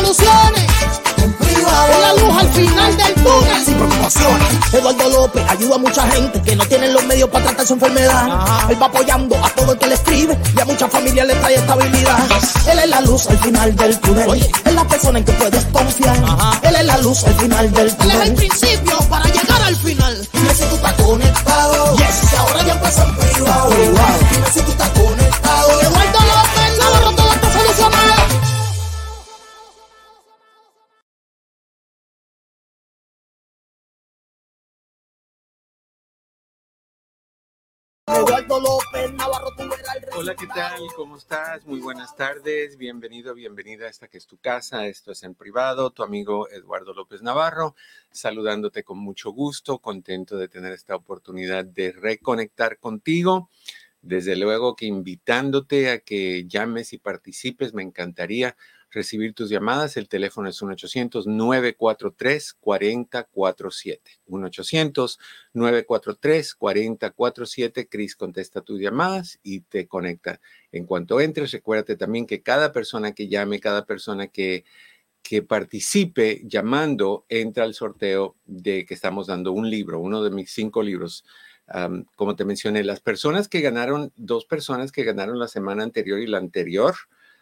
Soluciones. En privado. La luz al final del túnel. Sin preocupaciones. Eduardo López ayuda a mucha gente que no tienen los medios para tratar su enfermedad. Él va apoyando a todo el que le escribe y a muchas familias le trae estabilidad. Él es la luz al final del túnel. Es la persona en que puedes confiar. Él es la luz al final del túnel. Él es el principio para llegar al final. Dime si tú estás conectado. Yes. Que ahora ya empezó en privado. Dime si tú estás Eduardo López Navarro, tú verás el Hola, ¿qué tal? ¿Cómo estás? Muy buenas tardes. Bienvenido, bienvenida a esta que es tu casa. Esto es en privado. Tu amigo Eduardo López Navarro, saludándote con mucho gusto, contento de tener esta oportunidad de reconectar contigo. Desde luego que invitándote a que llames y participes, me encantaría recibir tus llamadas. El teléfono es 1-800-943-4047. 1-800-943-4047. Cris contesta tus llamadas y te conecta. En cuanto entres, recuérdate también que cada persona que llame, cada persona que, que participe llamando, entra al sorteo de que estamos dando un libro, uno de mis cinco libros. Como te mencioné, las personas que ganaron, dos personas que ganaron la semana anterior y la anterior,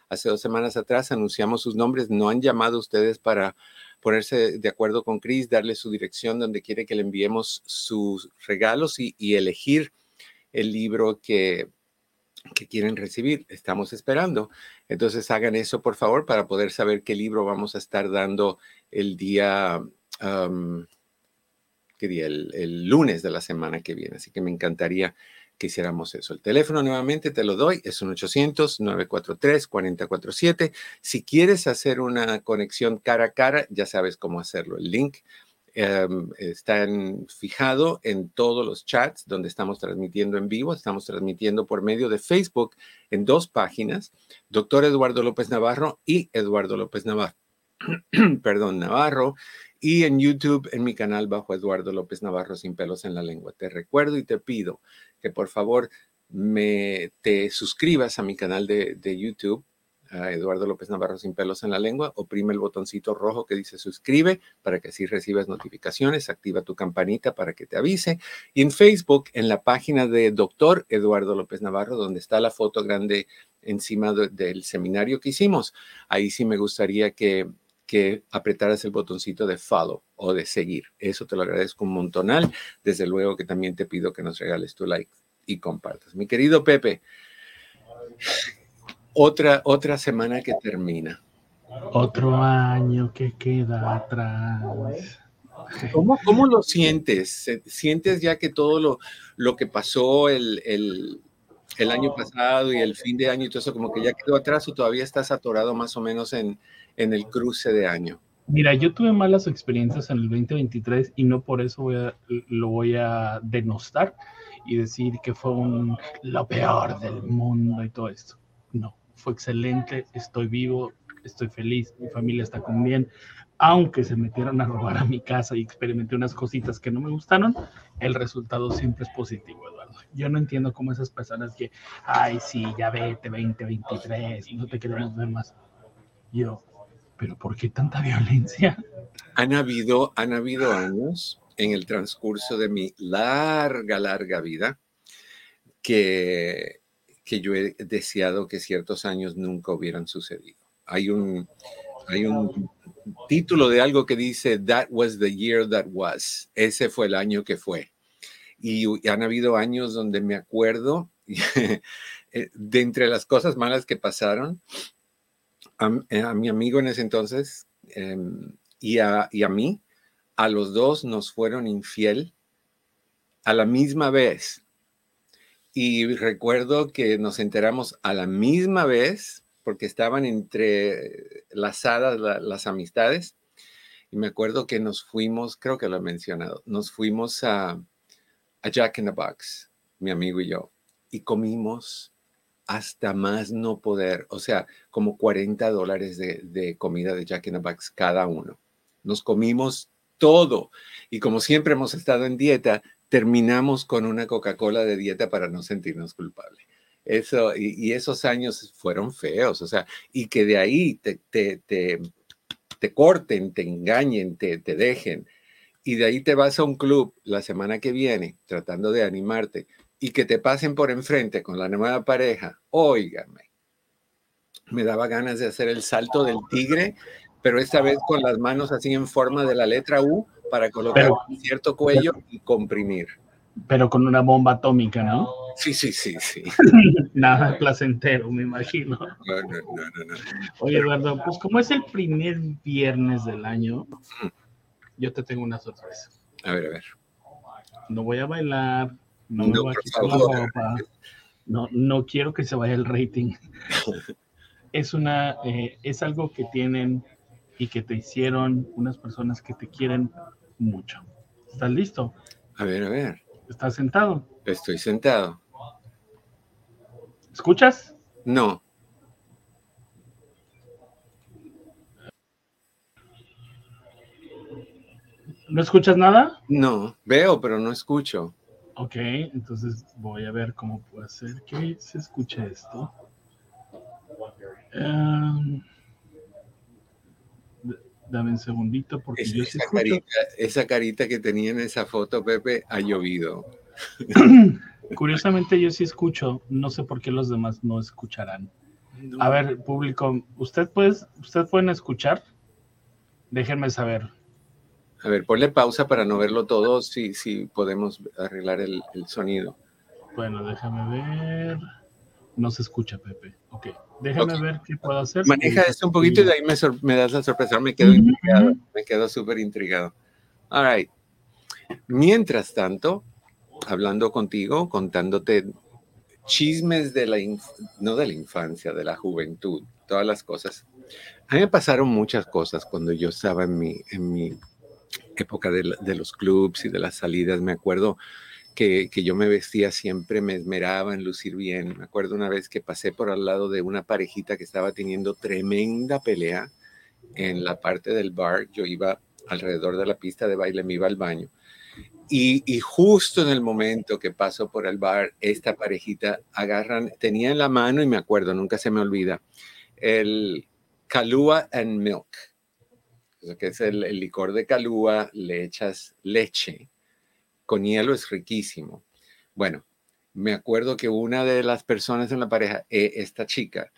hace dos semanas atrás anunciamos sus nombres, no han llamado ustedes para ponerse de acuerdo con Chris, darle su dirección donde quiere que le enviemos sus regalos y, elegir el libro que, quieren recibir. Estamos esperando. Entonces hagan eso, por favor, para poder saber qué libro vamos a estar dando el día, ¿qué día? El, el lunes de la semana que viene. Así que me encantaría que hiciéramos eso. El teléfono nuevamente te lo doy, es un 800-943-4047. Si quieres hacer una conexión cara a cara, ya sabes cómo hacerlo. El link um, está en, fijado en todos los chats donde estamos transmitiendo en vivo. Estamos transmitiendo por medio de Facebook en dos páginas, doctor Eduardo López Navarro y Eduardo López Navarro. Perdón, Navarro y en YouTube en mi canal bajo Eduardo López Navarro sin pelos en la lengua. Te recuerdo y te pido que por favor me te suscribas a mi canal de, de YouTube, Eduardo López Navarro sin pelos en la lengua, oprime el botoncito rojo que dice suscribe para que así recibas notificaciones, activa tu campanita para que te avise. Y en Facebook, en la página de Doctor Eduardo López Navarro, donde está la foto grande encima de, del seminario que hicimos, ahí sí me gustaría que que apretaras el botoncito de follow o de seguir. Eso te lo agradezco un montonal. Desde luego que también te pido que nos regales tu like y compartas. Mi querido Pepe, otra, otra semana que termina. Otro año que queda atrás. ¿Cómo, cómo lo sientes? ¿Sientes ya que todo lo, lo que pasó el, el, el año pasado y el fin de año y todo eso como que ya quedó atrás o todavía estás atorado más o menos en, en el cruce de año? Mira, yo tuve malas experiencias en el 2023 y no por eso voy a, lo voy a denostar y decir que fue lo peor del mundo y todo esto. No, fue excelente, estoy vivo, estoy feliz, mi familia está con bien. Aunque se metieron a robar a mi casa y experimenté unas cositas que no me gustaron, el resultado siempre es positivo, Eduardo. Yo no entiendo cómo esas personas que, ay, sí, ya vete 2023, no te queremos ver más. Yo, pero ¿por qué tanta violencia? Han habido, han habido años en el transcurso de mi larga, larga vida que, que yo he deseado que ciertos años nunca hubieran sucedido. Hay un, hay un título de algo que dice, That was the year that was. Ese fue el año que fue. Y han habido años donde me acuerdo de entre las cosas malas que pasaron, a, a mi amigo en ese entonces eh, y, a, y a mí, a los dos nos fueron infiel a la misma vez. Y recuerdo que nos enteramos a la misma vez, porque estaban entre las hadas las amistades. Y me acuerdo que nos fuimos, creo que lo he mencionado, nos fuimos a, a Jack in the Box, mi amigo y yo, y comimos hasta más no poder, o sea, como 40 dólares de, comida de Jack in the Box cada uno. Nos comimos todo. Y como siempre hemos estado en dieta, terminamos con una Coca-Cola de dieta para no sentirnos culpables. Eso, y, esos años fueron feos, o sea, y que de ahí te, te, te, te corten, te engañen, te, te dejen, y de ahí te vas a un club la semana que viene tratando de animarte y que te pasen por enfrente con la nueva pareja, óigame, me daba ganas de hacer el salto del tigre, pero esta vez con las manos así en forma de la letra U para colocar un cierto cuello y comprimir. Pero con una bomba atómica, ¿no? Sí, sí, sí, sí. Nada placentero, me imagino. No, no, no, no, Oye, Eduardo, pues como es el primer viernes del año, yo te tengo una sorpresa. A ver, a ver. No voy a bailar, no, me voy a quitar la ropa. No, no quiero que se vaya el rating. es una, eh, es algo que tienen y que te hicieron unas personas que te quieren mucho. ¿Estás listo? A ver, a ver. ¿Estás sentado? Estoy sentado. ¿Escuchas? No. ¿No escuchas nada? No, veo, pero no escucho. Ok, entonces voy a ver cómo puedo hacer que se escuche esto. Um, dame un segundito porque yo esa, carita, esa carita que tenía en esa foto, Pepe, ha llovido. Curiosamente yo sí escucho, no sé por qué los demás no escucharán. A ver, público, ¿usted puede, ¿usted pueden escuchar? Déjenme saber. A ver, ponle pausa para no verlo todo, si, si podemos arreglar el, el sonido. Bueno, déjame ver. No se escucha, Pepe. Ok, déjame ver qué puedo hacer. Maneja esto un poquito y de ahí me, me das la sorpresa. Me quedo intrigado, me quedo súper intrigado. All right. Mientras tanto, hablando contigo, contándote chismes de la, no de la infancia, de la juventud, todas las cosas. A mí me pasaron muchas cosas cuando yo estaba en mi, en mi época de, los clubs y de las salidas. Me acuerdo que, yo me vestía siempre, me esmeraba en lucir bien. Me acuerdo una vez que pasé por al lado de una parejita que estaba teniendo tremenda pelea en la parte del bar. Yo iba alrededor de la pista de baile, me iba al baño. Y, y, justo en el momento que paso por el bar, esta parejita agarran, tenía en la mano, y me acuerdo, nunca se me olvida, el Kalua and Milk, que es el, licor de Kalua, le echas leche con hielo es riquísimo. Bueno, me acuerdo que una de las personas en la pareja, eh, esta chica,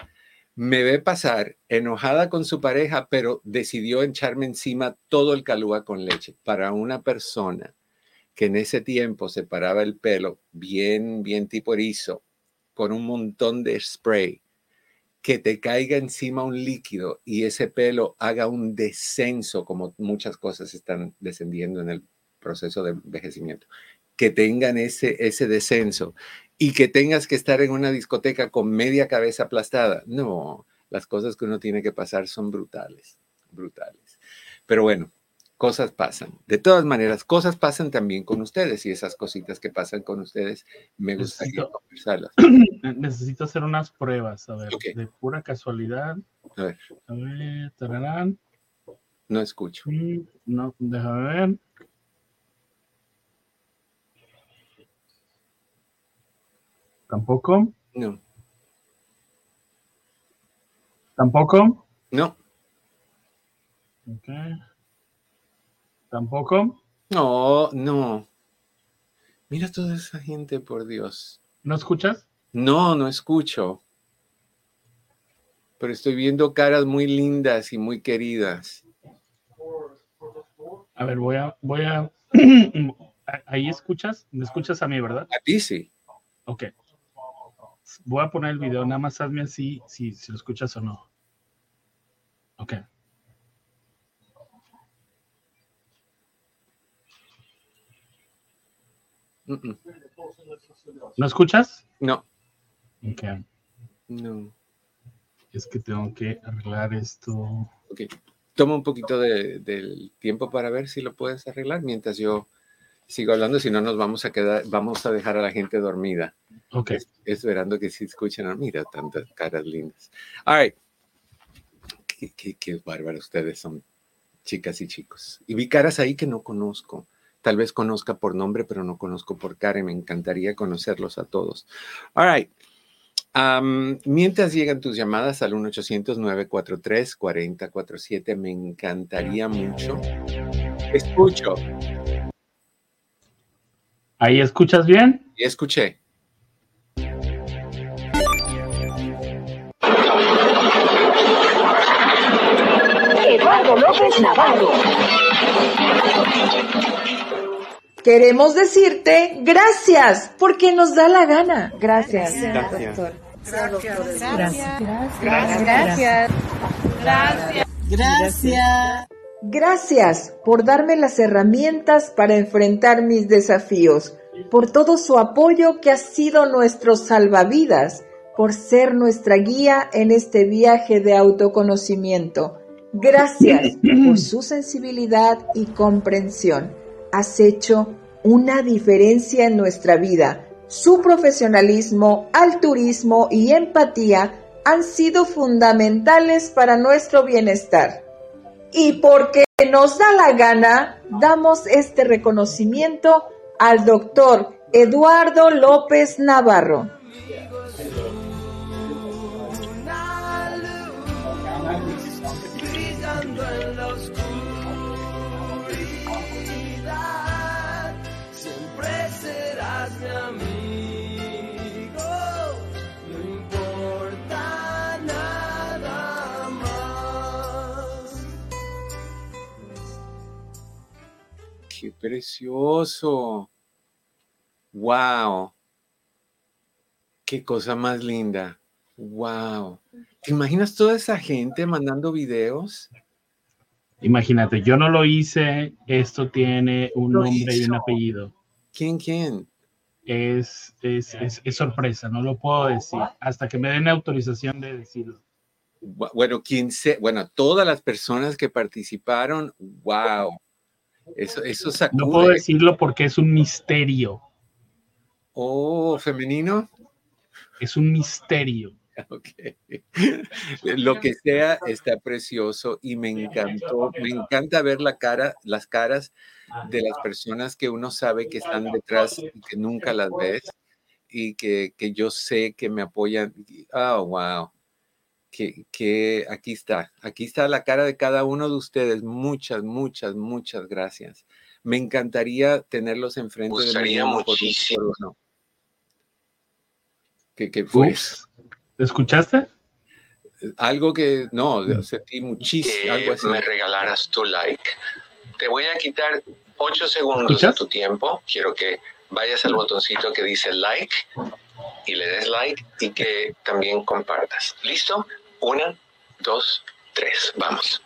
me ve pasar enojada con su pareja, pero decidió echarme encima todo el calúa con leche. Para una persona que en ese tiempo se paraba el pelo bien, bien tipo erizo, con un montón de spray, que te caiga encima un líquido y ese pelo haga un descenso, como muchas cosas están descendiendo en el proceso de envejecimiento, que tengan ese, ese descenso y que tengas que estar en una discoteca con media cabeza aplastada. No, las cosas que uno tiene que pasar son brutales, brutales. Pero bueno, cosas pasan. De todas maneras, cosas pasan también con ustedes y esas cositas que pasan con ustedes me gustaría conversarlas. Necesito hacer unas pruebas, a ver, de pura casualidad. A ver. A ver, tararán. No escucho. Mm, no, déjame ver. ¿Tampoco? No. ¿Tampoco? No. Ok. ¿Tampoco? No, no. Mira toda esa gente, por Dios. ¿No escuchas? No, no escucho. Pero estoy viendo caras muy lindas y muy queridas. A ver, voy a, voy a. Ahí escuchas, me escuchas a mí, ¿verdad? A ti sí. Ok voy a poner el video, nada más hazme así si, si lo escuchas o no. Ok. ¿No escuchas? No. Ok. No. es que tengo que arreglar esto. Ok. Toma un poquito de, del tiempo para ver si lo puedes arreglar mientras yo sigo hablando, si no nos vamos a quedar, vamos a dejar a la gente dormida. Ok. Es- esperando que sí escuchen. Ah, Mira, tantas caras lindas. All right. Qué, qué, qué bárbaro ustedes son, chicas y chicos. Y vi caras ahí que no conozco. Tal vez conozca por nombre, pero no conozco por cara y me encantaría conocerlos a todos. All right. Am, mientras llegan tus llamadas al 1-800-943-4047, me encantaría mucho. Escucho ¿Ahí escuchas bien? y escuché. Eduardo López Navarro. Queremos decirte gracias porque nos da la gana. Gracias. Gracias. doctor. Gracias por darme las herramientas para enfrentar mis desafíos, por todo su apoyo que ha sido nuestro salvavidas, por ser nuestra guía en este viaje de autoconocimiento. Gracias por su sensibilidad y comprensión. Has hecho una diferencia en nuestra vida. Su profesionalismo, altruismo y empatía han sido fundamentales para nuestro bienestar. Y porque nos da la gana, damos este reconocimiento al doctor Eduardo López Navarro. Qué precioso. Wow. Qué cosa más linda. Wow. ¿Te imaginas toda esa gente mandando videos? Imagínate, yo no lo hice, esto tiene un nombre y un apellido. ¿Quién, quién? Es, es, es, es sorpresa, no lo puedo decir hasta que me den autorización de decirlo. Bu- Bueno, quién se, bueno, todas las personas que participaron, wow. Eso, eso No puedo decirlo porque es un misterio, Oh, femenino. es un misterio. Ok. Lo que sea está precioso y me encantó. Me encanta ver la cara, las caras de las personas que uno sabe que están detrás y que nunca las ves y que, que yo sé que me apoyan. Oh, wow. Que, que aquí está, aquí está la cara de cada uno de ustedes. Muchas, muchas, muchas gracias. Me encantaría tenerlos enfrente de mí muchísimo. uno. ¿Qué, qué fue? Ups. ¿Escuchaste? Algo que no, sentí muchísimo, algo que así. me regalaras tu like. Te voy a quitar ocho segundos ¿Escuchas? de tu tiempo. Quiero que vayas al botoncito que dice like y le des like y que también compartas. ¿Listo? Una, dos, tres. Vamos.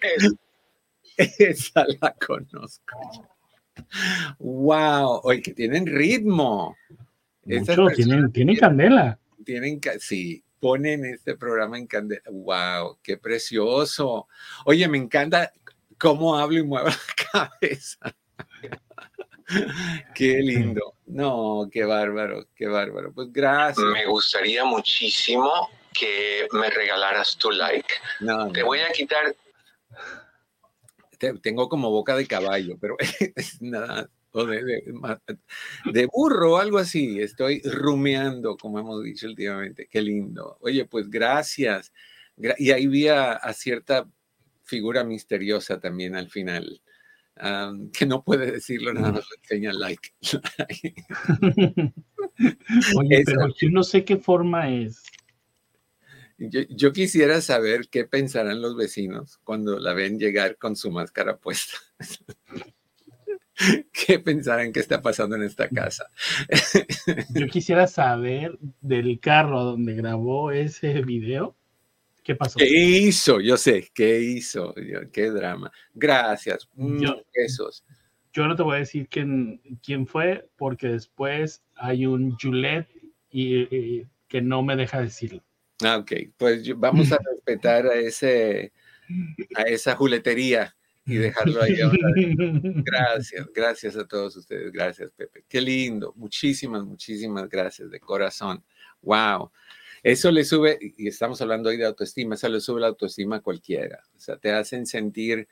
Es- Esa la conozco. Wow, oye, que tienen ritmo. Mucho, tienen, tienen candela. tienen sí, ponen este programa en candela. Wow, qué precioso. Oye, me encanta cómo hablo y muevo la cabeza. Qué lindo. No, qué bárbaro, qué bárbaro. Pues gracias. Me gustaría muchísimo que me regalaras tu like. No, Te no, voy a quitar te- tengo como boca de caballo, pero es nada. o de, de, de burro, algo así. Estoy rumeando, como hemos dicho últimamente. Qué lindo. Oye, pues gracias. Y ahí vi a, a cierta figura misteriosa también al final, que no puede decirlo, nada más le enseña like. Oye, Esa- pero yo no sé qué forma es. Yo, yo quisiera saber qué pensarán los vecinos cuando la ven llegar con su máscara puesta. ¿Qué pensarán que está pasando en esta casa? Yo quisiera saber del carro donde grabó ese video. ¿Qué pasó? ¿Qué hizo? Yo sé, ¿qué hizo? Qué drama. Gracias. Mm, Yo- Besos. Yo no te voy a decir quién, quién fue, porque después hay un Juliet y, y- que no me deja decirlo. Ah, ok, pues vamos a respetar a ese a esa juletería y dejarlo ahí. Gracias, gracias a todos ustedes. Gracias, Pepe. Qué lindo. Muchísimas, muchísimas gracias de corazón. Wow. Eso le sube, y estamos hablando hoy de autoestima, eso le sube la autoestima a cualquiera. O sea, te hacen sentir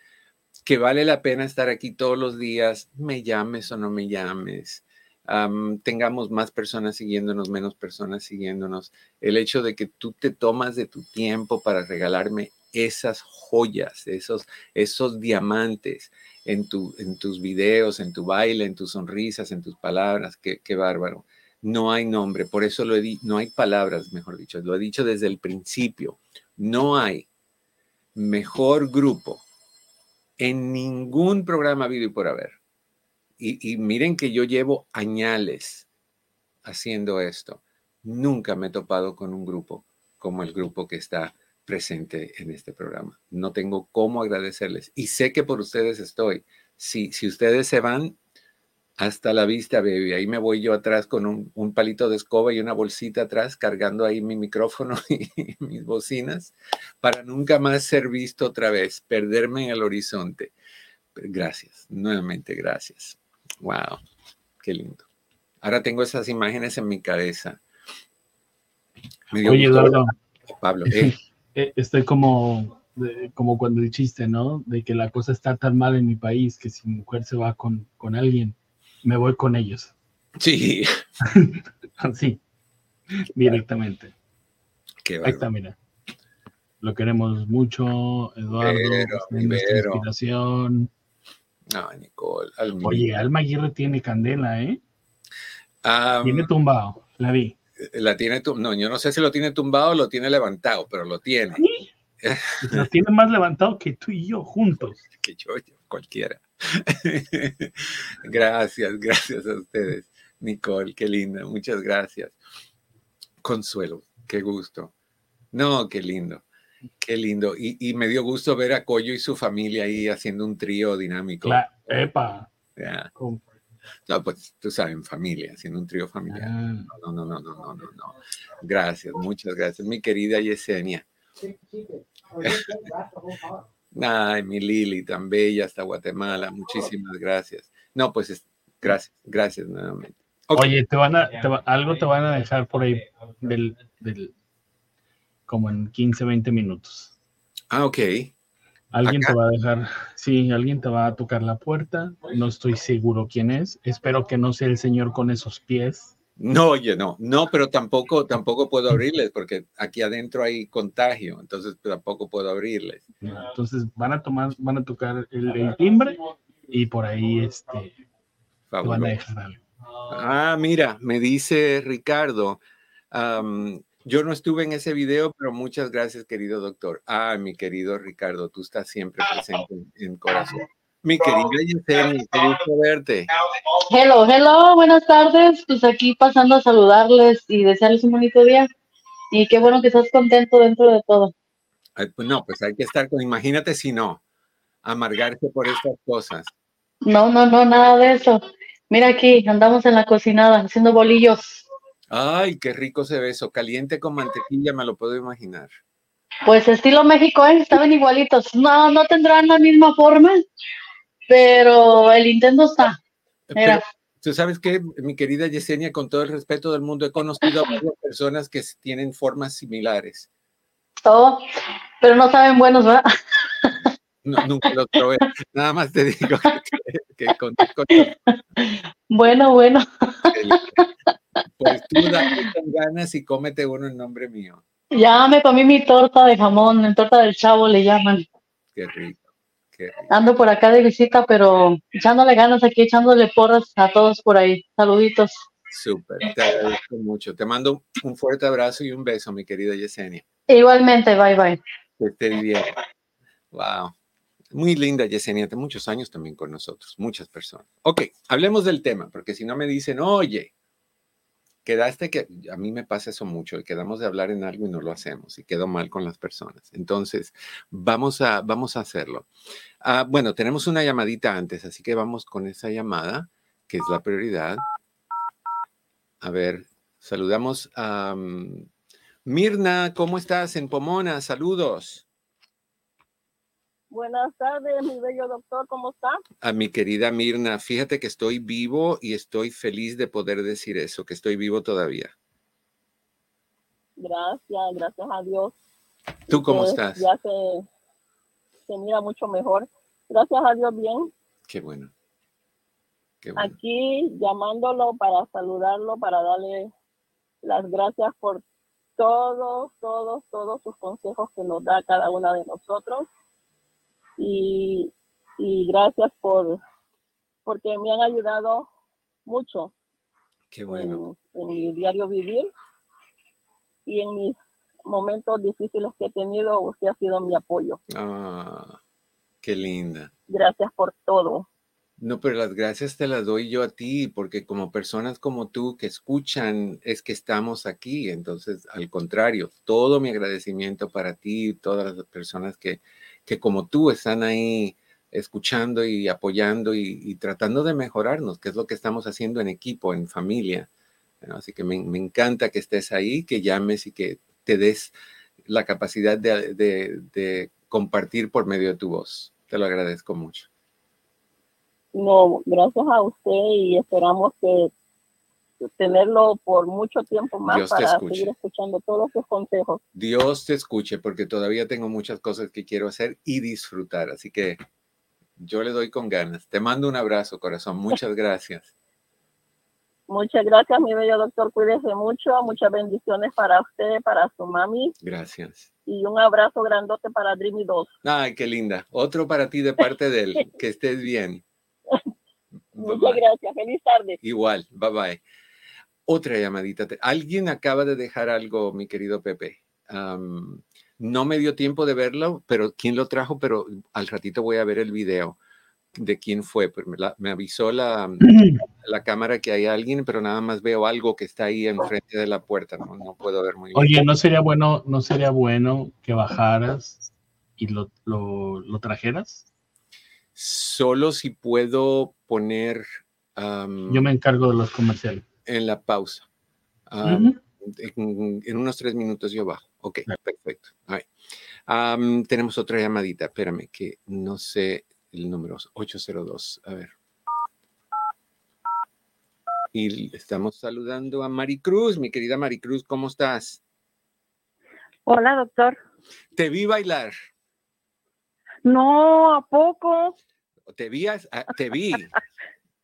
que vale la pena estar aquí todos los días, me llames o no me llames. am, tengamos más personas siguiéndonos, menos personas siguiéndonos. El hecho de que tú te tomas de tu tiempo para regalarme esas joyas, esos, esos diamantes en, tu, en tus videos, en tu baile, en tus sonrisas, en tus palabras, qué bárbaro. No hay nombre, por eso lo he no hay palabras, mejor dicho, lo he dicho desde el principio. No hay mejor grupo en ningún programa habido y por haber. Y, y miren que yo llevo añales haciendo esto. Nunca me he topado con un grupo como el grupo que está presente en este programa. No tengo cómo agradecerles. Y sé que por ustedes estoy. Si, si ustedes se van, hasta la vista, baby. Ahí me voy yo atrás con un, un palito de escoba y una bolsita atrás, cargando ahí mi micrófono y mis bocinas, para nunca más ser visto otra vez, perderme en el horizonte. Gracias, nuevamente gracias. Wow, qué lindo. Ahora tengo esas imágenes en mi cabeza. Me Oye, Eduardo, Pablo, eh, eh, estoy como, como cuando el chiste, ¿no? De que la cosa está tan mal en mi país que si mi mujer se va con, con alguien, me voy con ellos. sí, Así, directamente. qué Ahí está, mira. Lo queremos mucho, Eduardo. Vero. inspiración. Ay, Nicole, al Oye, Alma Aguirre tiene candela, ¿eh? Tiene tumbado, la vi. la tiene, no, yo no sé si lo tiene tumbado o lo tiene levantado, pero lo tiene. La tiene más levantado que tú y yo juntos. que yo, yo, cualquiera. gracias, gracias a ustedes. Nicole, qué linda, muchas gracias. Consuelo, qué gusto. No, qué lindo, qué lindo. Y, y me dio gusto ver a Coyo y su familia ahí haciendo un trío dinámico. La, epa. Ya. Como- No, pues tú sabes, en familia, haciendo un trío familiar. Ah, No, no, no, no, no, no, no. Gracias, muchas gracias. Mi querida Yesenia. Ay, mi Lili, tan bella hasta Guatemala. Muchísimas gracias. No, pues es- gracias, gracias nuevamente. Oye, te van a, te va- algo te van a dejar por ahí del, del, como en 15, 20 minutos. Ah, ok. Alguien Acá. te va a dejar, sí, alguien te va a tocar la puerta. No estoy seguro quién es. Espero que no sea el señor con esos pies. No, oye, no, no, pero tampoco, tampoco puedo abrirles porque aquí adentro hay contagio, entonces tampoco puedo abrirles. Entonces van a tomar, van a tocar el, el timbre y por ahí este, te van a dejar algo. Ah, mira, me dice Ricardo, am, yo no estuve en ese video, pero muchas gracias, querido doctor. Ah, mi querido Ricardo, tú estás siempre presente en, en corazón. Mi querida Yesenia, qué gusto verte. Hello, hello, buenas tardes. Pues aquí pasando a saludarles y desearles un bonito día. Y qué bueno que estás contento dentro de todo. Ay, pues no, pues hay que estar con, imagínate si no, amargarse por estas cosas. No, no, no, nada de eso. Mira aquí, andamos en la cocinada haciendo bolillos. Ay, qué rico se ve eso, caliente con mantequilla, me lo puedo imaginar. Pues estilo México, ¿eh? Estaban igualitos. No, no tendrán la misma forma, pero el intento está. Pero, Tú sabes que, mi querida Yesenia, con todo el respeto del mundo, he conocido a varias personas que tienen formas similares. todo, pero no saben buenos, ¿verdad? No, nunca los probé. Nada más te digo que, que con, con- Bueno, bueno. pues tú dale con ganas y cómete uno en nombre mío. Ya me comí mi torta de jamón, en torta del chavo le llaman. Qué rico. Qué. Ando por acá de visita, pero echándole ganas aquí, echándole porras a todos por ahí. Saluditos. Súper. Te agradezco mucho. Te mando un fuerte abrazo y un beso, mi querida Yesenia. Igualmente, bye bye. Que estés bien. Wow. Muy linda, Yesenia. Hace muchos años también con nosotros, muchas personas. Ok, hablemos del tema, porque si no me dicen, oye, quedaste que a mí me pasa eso mucho, quedamos de hablar en algo y no lo hacemos, y quedo mal con las personas. Entonces, vamos a, vamos a hacerlo. Ah, bueno, tenemos una llamadita antes, así que vamos con esa llamada, que es la prioridad. A ver, saludamos a mm, Mirna, ¿cómo estás en Pomona? Saludos. Buenas tardes, mi bello doctor, ¿cómo está? A mi querida Mirna, fíjate que estoy vivo y estoy feliz de poder decir eso, que estoy vivo todavía. Gracias, gracias a Dios. ¿Tú cómo que estás? Ya se, se mira mucho mejor. Gracias a Dios, bien. Qué bueno. Qué bueno. Aquí llamándolo para saludarlo, para darle las gracias por todos, todos, todos sus consejos que nos da cada una de nosotros. Y, y gracias por porque me han ayudado mucho Qué bueno. en, en mi diario vivir y en mis momentos difíciles que he tenido, usted ha sido mi apoyo. Ah, qué linda. Gracias por todo. No, pero las gracias te las doy yo a ti, porque como personas como tú que escuchan, es que estamos aquí. Entonces, al contrario, todo mi agradecimiento para ti y todas las personas que, que como tú están ahí escuchando y apoyando y, y tratando de mejorarnos, que es lo que estamos haciendo en equipo, en familia. ¿no? Así que me, me encanta que estés ahí, que llames y que te des la capacidad de, de, de compartir por medio de tu voz. Te lo agradezco mucho. No, gracias a usted y esperamos que tenerlo por mucho tiempo más Dios te para seguir escuchando todos sus consejos. Dios te escuche porque todavía tengo muchas cosas que quiero hacer y disfrutar. Así que yo le doy con ganas. Te mando un abrazo, corazón. Muchas gracias. Muchas gracias, mi bello doctor. Cuídese mucho. Muchas bendiciones para usted, para su mami Gracias. y un abrazo grandote para Dreamy 2. Ay, qué linda. Otro para ti de parte de él. Que estés bien. Muchas bye. gracias. Feliz tarde. Igual. Bye bye. Otra llamadita. Alguien acaba de dejar algo, mi querido Pepe. No me dio tiempo de verlo, pero quién lo trajo, pero al ratito voy a ver el video de quién fue. pero Me, la- me avisó la, la cámara que hay alguien, pero nada más veo algo que está ahí enfrente de la puerta. No, no puedo ver muy bien. Oye, no sería bueno, no sería bueno que bajaras y lo, lo, lo trajeras. Solo si puedo poner am, Yo me encargo de los comerciales. En la pausa. Ujú. en, en unos tres minutos yo bajo. Ok, perfecto. All right. Am, tenemos otra llamadita. Espérame, que no sé el número 802. A ver. Y estamos saludando a Maricruz, mi querida Maricruz, ¿cómo estás? Hola, doctor. Te vi bailar. No, ¿a poco? Te vi, ah, te vi.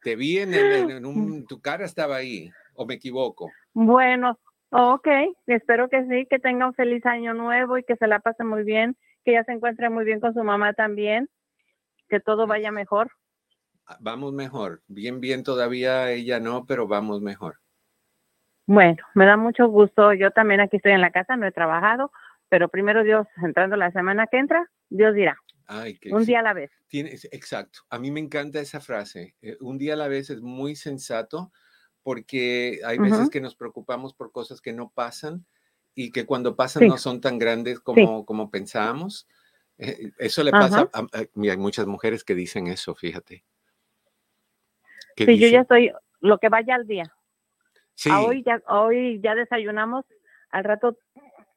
Te vi en, en un, tu cara estaba ahí, o me equivoco. Bueno, ok. Espero que sí, que tenga un feliz año nuevo y que se la pase muy bien, que ya se encuentre muy bien con su mamá también, que todo vaya mejor. Ah, Vamos mejor. Bien, bien, todavía ella no, pero vamos mejor. Bueno, me da mucho gusto. Yo también aquí estoy en la casa, no he trabajado, pero primero Dios, entrando la semana que entra, Dios dirá, Ay, que un sí. día a la vez. Tienes, exacto. A mí me encanta esa frase. eh, un día a la vez es muy sensato porque hay veces que nos preocupamos por cosas que no pasan y que cuando pasan Sí. no son tan grandes como, como pensábamos. Eh, Eso le pasa a, a- mira, hay muchas mujeres que dicen eso, fíjate. Sí, yo ya estoy, lo que vaya al día. A hoy ya, hoy ya desayunamos, al rato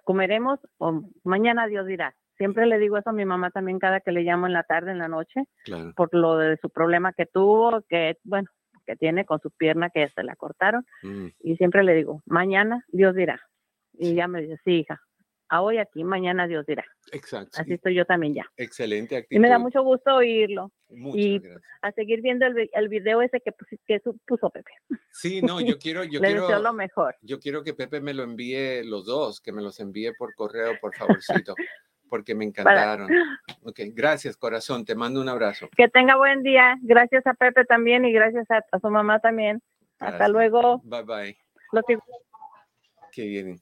comeremos o mañana Dios dirá. Siempre le digo eso a mi mamá también cada que le llamo en la tarde, en la noche, claro. por lo de su problema que tuvo, que bueno, que tiene con su pierna que se la cortaron Mm, y siempre le digo, mañana Dios dirá. Y ya me dice, sí, hija, a hoy aquí, mañana Dios dirá. Exacto. Así estoy yo también ya. Excelente actitud. Y me da mucho gusto oírlo. Muchas y gracias. a seguir viendo el, el video ese que, que puso Pepe. Sí, no, yo quiero, yo Le quiero, deseo lo mejor. yo quiero que Pepe me lo envíe los dos, que me los envíe por correo, por favorcito, porque me encantaron. Ok, gracias, corazón. Te mando un abrazo. Que tenga buen día. Gracias a Pepe también y gracias a, a su mamá también. Hasta luego. Bye bye. Los. Qué bien.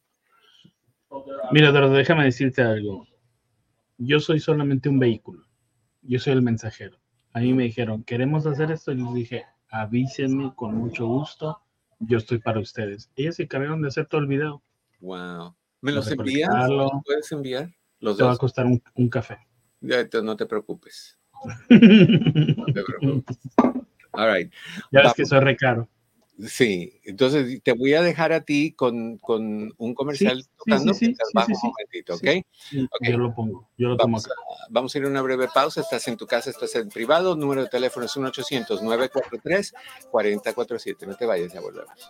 Mira, Eduardo, déjame decirte algo. Yo soy solamente un vehículo. Yo soy el mensajero. A mí me dijeron, queremos hacer esto. Y les dije, avísenme con mucho gusto. Yo estoy para ustedes. Ellos se encargaron de hacer todo el video. Wow. ¿Me los envías? recolectarlo. ¿Los puedes enviar? Los Te va a dos. costar un, un café. Ya, no te preocupes. No te preocupes. All right. Ya ves que soy recaro. Sí, entonces te voy a dejar a ti con, con un comercial sí, tocando sí, sí, un momentito, ¿ok? Sí, sí, Ok. Yo lo pongo. Yo lo tomo Vamos acá. a, vamos a ir a una breve pausa. Estás en tu casa, estás en privado. Número de teléfono es 1-800-943-4047. No te vayas, ya volvemos.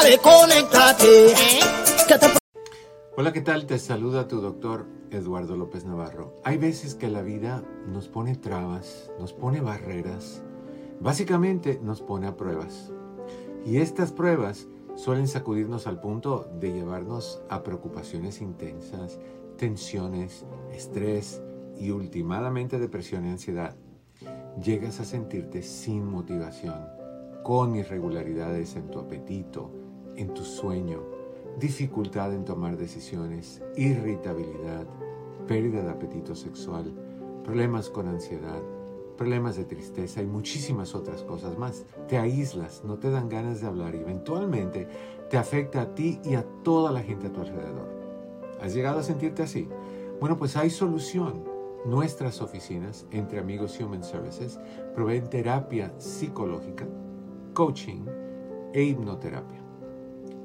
Dale, conéctate. Que te Hola, ¿qué tal? Te saluda tu doctor Eduardo López Navarro. Hay veces que la vida nos pone trabas, nos pone barreras, básicamente nos pone a pruebas. Y estas pruebas suelen sacudirnos al punto de llevarnos a preocupaciones intensas, tensiones, estrés y últimamente depresión y ansiedad. Llegas a sentirte sin motivación, con irregularidades en tu apetito, en tu sueño, dificultad en tomar decisiones, irritabilidad, pérdida de apetito sexual, problemas con ansiedad, problemas de tristeza y muchísimas otras cosas más. Te aíslas, no te dan ganas de hablar y eventualmente te afecta a ti y a toda la gente a tu alrededor. ¿Has llegado a sentirte así? Bueno, pues hay solución. Nuestras oficinas, entre amigos Human Services, proveen terapia psicológica, coaching e hipnoterapia.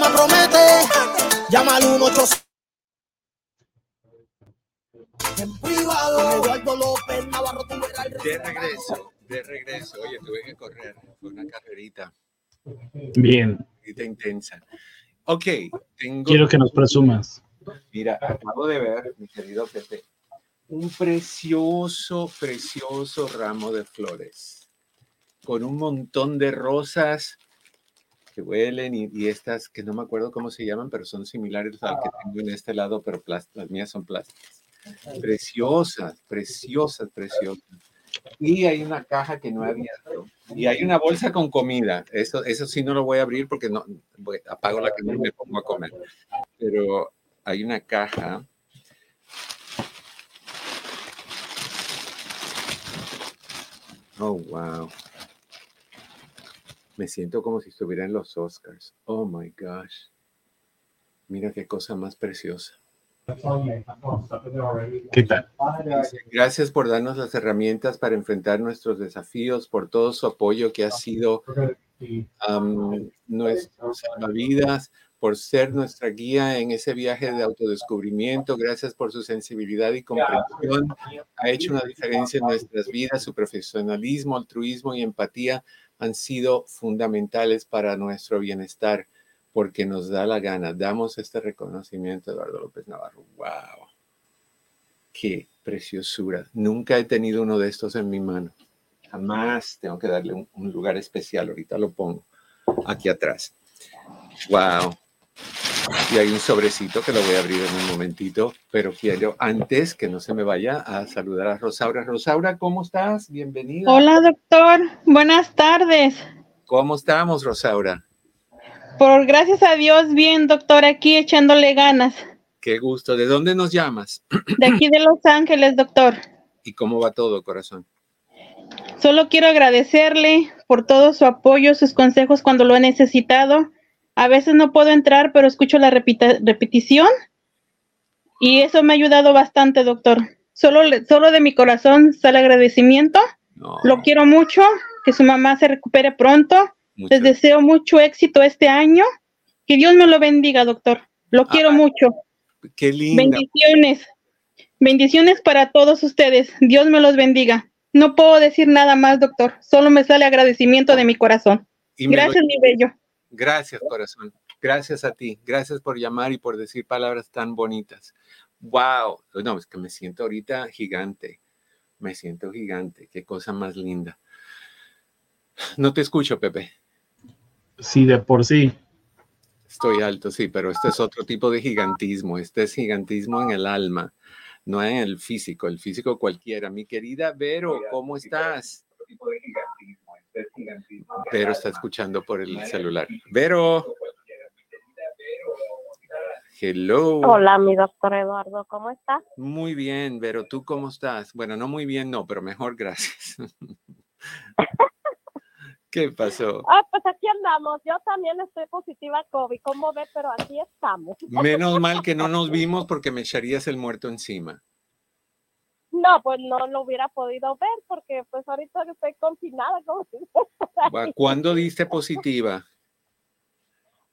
Programa promete. Llama al 1-800. En privado. Eduardo López Navarro, tú verás el De regreso, de regreso. Oye, tuve que correr. Fue una carrerita, Bien. carrerita intensa. Ok, tengo. Quiero que nos presumas. Mira, acabo de ver, mi querido Pepe, un precioso, precioso ramo de flores con un montón de rosas que huelen y, y estas que no me acuerdo cómo se llaman, pero son similares al que tengo en este lado, pero las mías son plásticas. Preciosas, preciosas, preciosas. Y hay una caja que no he abierto. Y hay una bolsa con comida. Eso, eso sí no lo voy a abrir porque no voy- apago la cámara y me pongo a comer. Pero hay una caja. Oh, wow. Me siento como si estuviera en los Oscars. Oh my gosh. Mira qué cosa más preciosa. ¿Qué tal? Gracias por darnos las herramientas para enfrentar nuestros desafíos, por todo su apoyo que ha sido um, nuestras salvavidas, por ser nuestra guía en ese viaje de autodescubrimiento. Gracias por su sensibilidad y comprensión. Ha hecho una diferencia en nuestras vidas. Su profesionalismo, altruismo y empatía han sido fundamentales para nuestro bienestar porque nos da la gana. Damos este reconocimiento a Eduardo López Navarro. ¡Wow! ¡Qué preciosura! Nunca he tenido uno de estos en mi mano. Jamás tengo que darle un, un lugar especial. Ahorita lo pongo aquí atrás. ¡Wow! Y hay un sobrecito que lo voy a abrir en un momentito, pero quiero antes que no se me vaya a saludar a Rosaura. Rosaura, ¿cómo estás? Bienvenida. Hola, doctor. Buenas tardes. ¿Cómo estamos, Rosaura? Por gracias a Dios, bien, doctor, aquí echándole ganas. Qué gusto. ¿De dónde nos llamas? De aquí de Los Ángeles, doctor. ¿Y cómo va todo, corazón? Solo quiero agradecerle por todo su apoyo, sus consejos cuando lo he necesitado a veces no puedo entrar, pero escucho la repetición y eso me ha ayudado bastante, doctor. Solo, solo de mi corazón sale agradecimiento. Lo quiero mucho, que su mamá se recupere pronto. Les deseo mucho éxito este año. Que Dios me lo bendiga, doctor. Lo quiero mucho. Qué lindo. Bendiciones. Bendiciones para todos ustedes. Dios me los bendiga. No puedo decir nada más, doctor. Solo me sale agradecimiento de mi corazón. Gracias, mi bello. Gracias, corazón. Gracias a ti. Gracias por llamar y por decir palabras tan bonitas. Wow. No, es que me siento ahorita gigante. Me siento gigante. Qué cosa más linda. No te escucho, Pepe. Sí, de por sí. Estoy alto, sí, pero este es otro tipo de gigantismo. Este es gigantismo en el alma, no en el físico. El físico cualquiera. Mi querida Vero, ¿cómo estás? Vero está escuchando por el celular. Vero. Hello. Hola, mi doctor Eduardo, ¿cómo estás? Muy bien, Vero, ¿tú cómo estás? Bueno, no muy bien, no, pero mejor, gracias. ¿Qué pasó? Ah, pues aquí andamos. Yo también estoy positiva a COVID, ¿cómo ves? Pero aquí estamos. Menos mal que no nos vimos porque me echarías el muerto encima. No, pues no lo hubiera podido ver porque pues ahorita estoy confinada. Como ¿Cuándo diste positiva?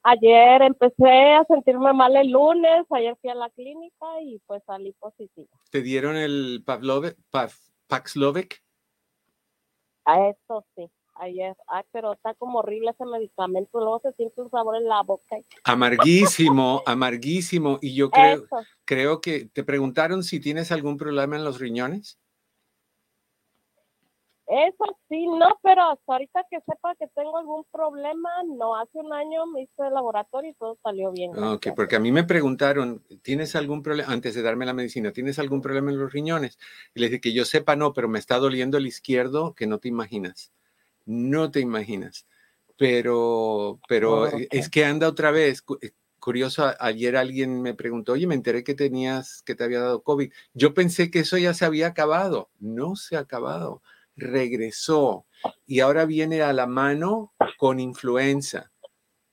Ayer empecé a sentirme mal el lunes, ayer fui a la clínica y pues salí positiva. ¿Te dieron el Pavlovec, Paxlovic? A eso sí ayer. Ay, pero está como horrible ese medicamento. Luego se siente un sabor en la boca. Amarguísimo, amarguísimo. Y yo creo, creo que te preguntaron si tienes algún problema en los riñones. Eso sí, no, pero hasta ahorita que sepa que tengo algún problema, no, hace un año me hice el laboratorio y todo salió bien. Ok, porque a mí me preguntaron, ¿tienes algún problema, antes de darme la medicina, ¿tienes algún problema en los riñones? Y les dije que yo sepa no, pero me está doliendo el izquierdo que no te imaginas no te imaginas. Pero, pero e, es que anda otra vez. Eh, curioso, ayer alguien me preguntó, oye, me enteré que tenías, que te había dado COVID. Yo pensé que eso ya se había acabado. No se ha acabado. Regresó y ahora viene a la mano con influenza.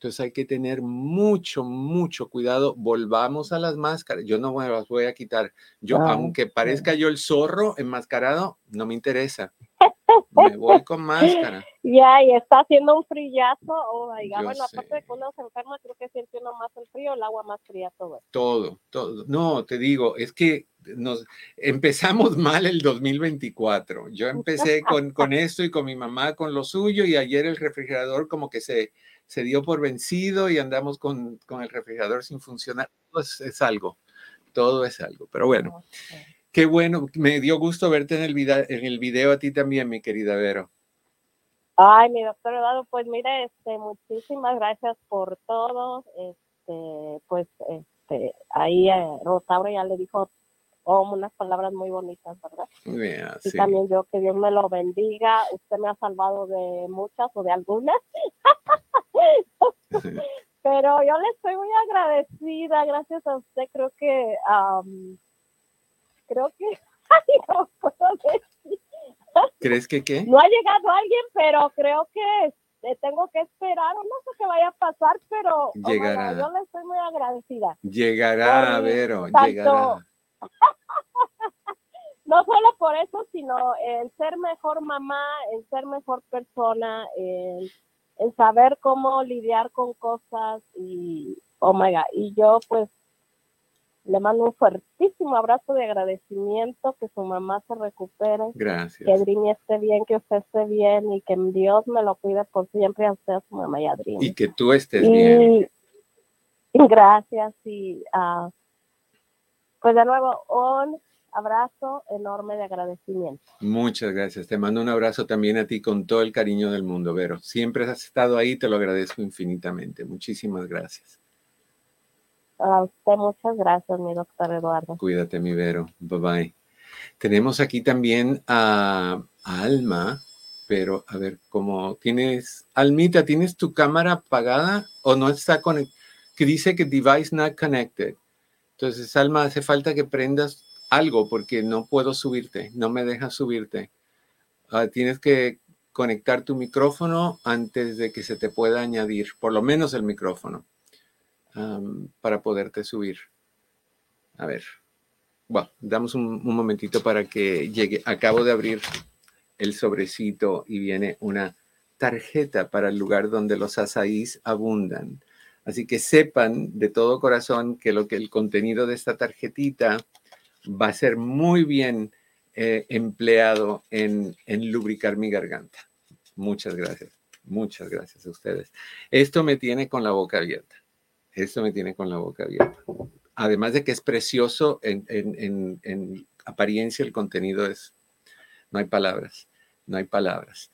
Entonces hay que tener mucho, mucho cuidado. Volvamos a las máscaras. Yo no me las voy a quitar. Yo, aunque parezca yo el zorro enmascarado, no me interesa. Me voy con máscara. Ya, y está haciendo un frillazo. Oh, bueno, aparte de que uno se enferma, creo que siente uno más el frío, el agua más fría, todo. Todo, todo. No, te digo, es que nos empezamos mal el 2024. Yo empecé con, con esto y con mi mamá con lo suyo y ayer el refrigerador como que se, se dio por vencido y andamos con, con el refrigerador sin funcionar. Pues es algo, todo es algo. Pero bueno. Qué bueno, me dio gusto verte en el, video, en el video a ti también, mi querida Vero. Ay, mi doctor Eduardo, pues mire, este, muchísimas gracias por todo. Este, pues, este, ahí eh, Rosaura ya le dijo oh, unas palabras muy bonitas, ¿verdad? y también yo, que Dios me lo bendiga. Usted me ha salvado de muchas o de algunas. Pero yo le estoy muy agradecida, gracias a usted. Creo que creo que ¿Crees que qué? No ha llegado alguien, pero creo que este, tengo que esperar, no sé qué vaya a pasar, pero oh Llegará. yo le estoy muy agradecida. Llegará, Vero, llegará. no solo por eso, sino el ser mejor mamá, el ser mejor persona, el, el saber cómo lidiar con cosas y, oh my God, y yo pues le mando un fuertísimo abrazo de agradecimiento, que su mamá se recupere, Gracias. que Adrini esté bien, que usted esté bien y que Dios me lo cuide por siempre a usted, a su mamá y a. Y que tú estés bien. Y, y gracias y ah, pues de nuevo un abrazo enorme de agradecimiento. Muchas gracias. Te mando un abrazo también a ti con todo el cariño del mundo, Vero. Siempre has estado ahí, te lo agradezco infinitamente. Muchísimas gracias. A usted muchas gracias, mi doctor Eduardo. Cuídate, mi Vero. Bye bye. Tenemos aquí también a, a Alma, pero a ver, ¿cómo tienes? Almita, ¿tienes tu cámara apagada o no está conectada? Que dice que device not connected. Entonces, Alma, hace falta que prendas algo porque no puedo subirte, no me deja subirte. Ah, tienes que conectar tu micrófono antes de que se te pueda añadir, por lo menos el micrófono, para poderte subir. A ver. Bueno, damos un, un momentito para que llegue. Acabo de abrir el sobrecito y viene una tarjeta para el lugar donde los azaís abundan. Así que sepan de todo corazón que lo que el contenido de esta tarjetita va a ser muy bien eh, empleado en, lubricar mi garganta. Muchas gracias, muchas gracias a ustedes. Esto me tiene con la boca abierta. Esto me tiene con la boca abierta. Además de que es precioso en apariencia, el contenido es, no hay palabras, no hay palabras.